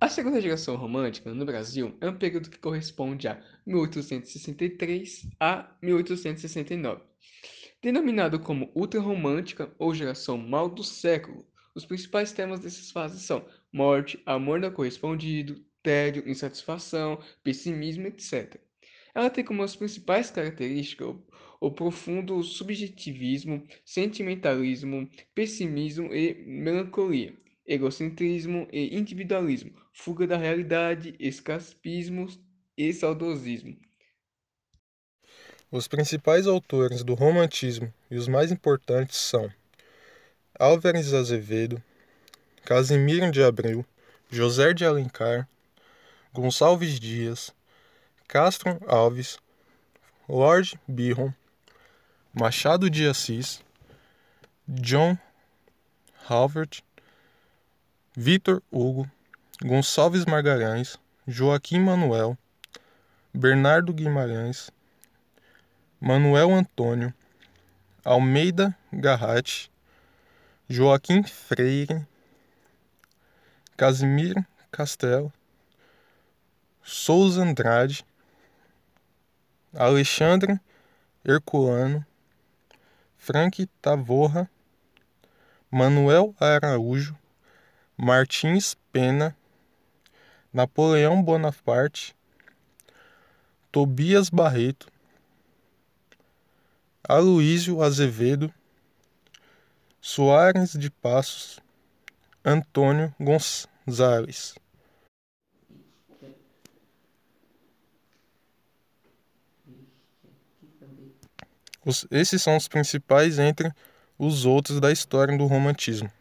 A segunda geração romântica no Brasil é um período que corresponde a 1863 a 1869. Denominado como ultrarromântica ou geração mal do século, os principais temas dessas fases são morte, amor não correspondido, tédio, insatisfação, pessimismo, etc. Ela tem como as principais características o profundo subjetivismo, sentimentalismo, pessimismo e melancolia, egocentrismo e individualismo, fuga da realidade, escapismo e saudosismo. Os principais autores do romantismo e os mais importantes são Álvares Azevedo, Casimiro de Abreu, José de Alencar, Gonçalves Dias, Castro Alves, Lord Byron, Machado de Assis, John Halvard, Vitor Hugo, Gonçalves Margarães, Joaquim Manuel, Bernardo Guimarães, Manuel Antônio, Almeida Garratti, Joaquim Freire, Casimiro Castelo, Souza Andrade, Alexandre Herculano, Frank Tavorra, Manuel Araújo, Martins Pena, Napoleão Bonaparte, Tobias Barreto, Aloísio Azevedo, Soares de Passos, Antônio Gonzalez. Os, esses são os principais entre os outros da história do romantismo.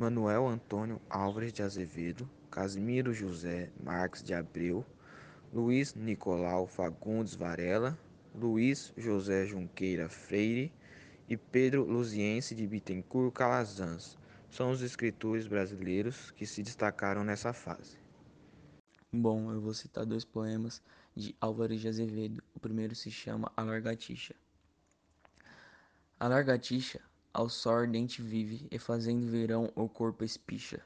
Manuel Antônio Álvares de Azevedo, Casimiro José Marques de Abreu, Luiz Nicolau Fagundes Varela, Luiz José Junqueira Freire e Pedro Luziense de Bittencourt Calazans são os escritores brasileiros que se destacaram nessa fase. Bom, eu vou citar dois poemas de Álvares de Azevedo. O primeiro se chama A Largatixa. A largatixa ao sol ardente vive, e fazendo verão o corpo espicha.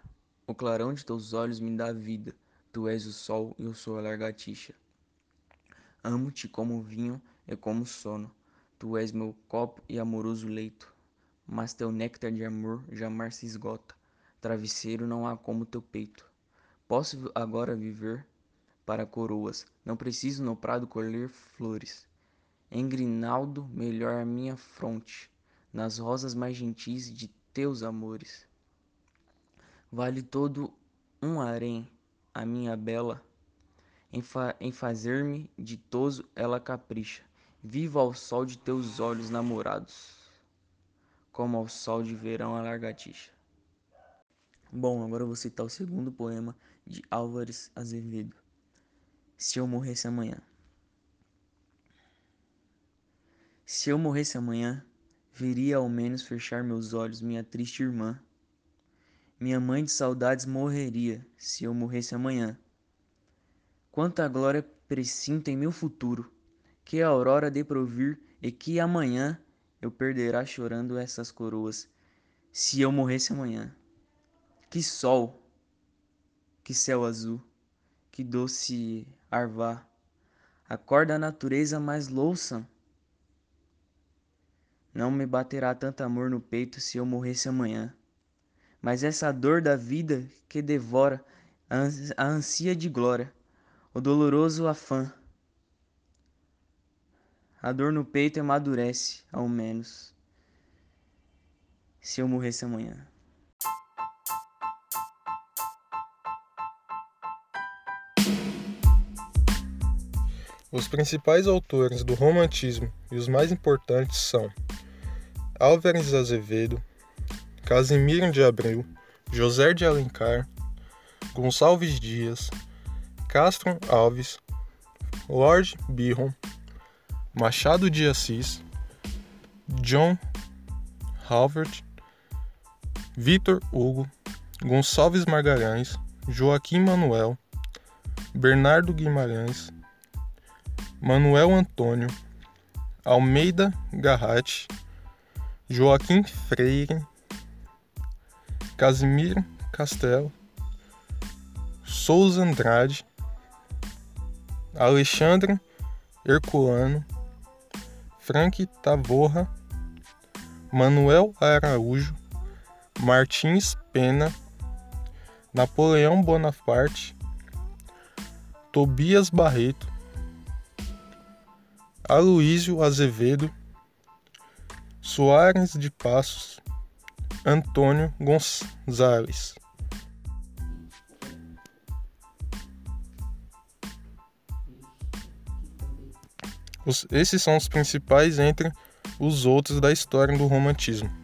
O clarão de teus olhos me dá vida, tu és o sol e eu sou a largatixa. Amo-te como vinho e como sono, tu és meu copo e amoroso leito mas teu néctar de amor jamais se esgota. Travesseiro não há como teu peito. Posso agora viver para coroas, não preciso no prado colher flores. Em grinaldo melhor a minha fronte, nas rosas mais gentis de teus amores. Vale todo um harém a minha bela, em, fa em fazer-me ditoso ela capricha. Viva ao sol de teus olhos namorados como ao sol de verão a largatixa. Bom, agora eu vou citar o segundo poema de Álvares Azevedo. Se eu morresse amanhã. Se eu morresse amanhã, veria ao menos fechar meus olhos minha triste irmã. Minha mãe de saudades morreria se eu morresse amanhã. Quanta glória presinto em meu futuro, que a aurora dê provir e que amanhã eu perderá chorando essas coroas, se eu morresse amanhã. Que sol, que céu azul, que doce arvá, acorda a natureza mais louça. Não me baterá tanto amor no peito se eu morresse amanhã. Mas essa dor da vida que devora a ansia de glória, o doloroso afã, a dor no peito amadurece, ao menos. Se eu morresse amanhã. Os principais autores do romantismo e os mais importantes são Álvares Azevedo, Casimiro de Abreu, José de Alencar, Gonçalves Dias, Castro Alves, Lord Byron, Machado de Assis, John Halvard, Vitor Hugo, Gonçalves Margarães, Joaquim Manuel, Bernardo Guimarães, Manuel Antônio, Almeida Garratti, Joaquim Freire, Casimiro Castelo, Souza Andrade, Alexandre Herculano, Frank Tavorra, Manuel Araújo, Martins Pena, Napoleão Bonaparte, Tobias Barreto, Aloísio Azevedo, Soares de Passos, Antônio Gonzalez. Os, esses são os principais entre os outros da história do romantismo.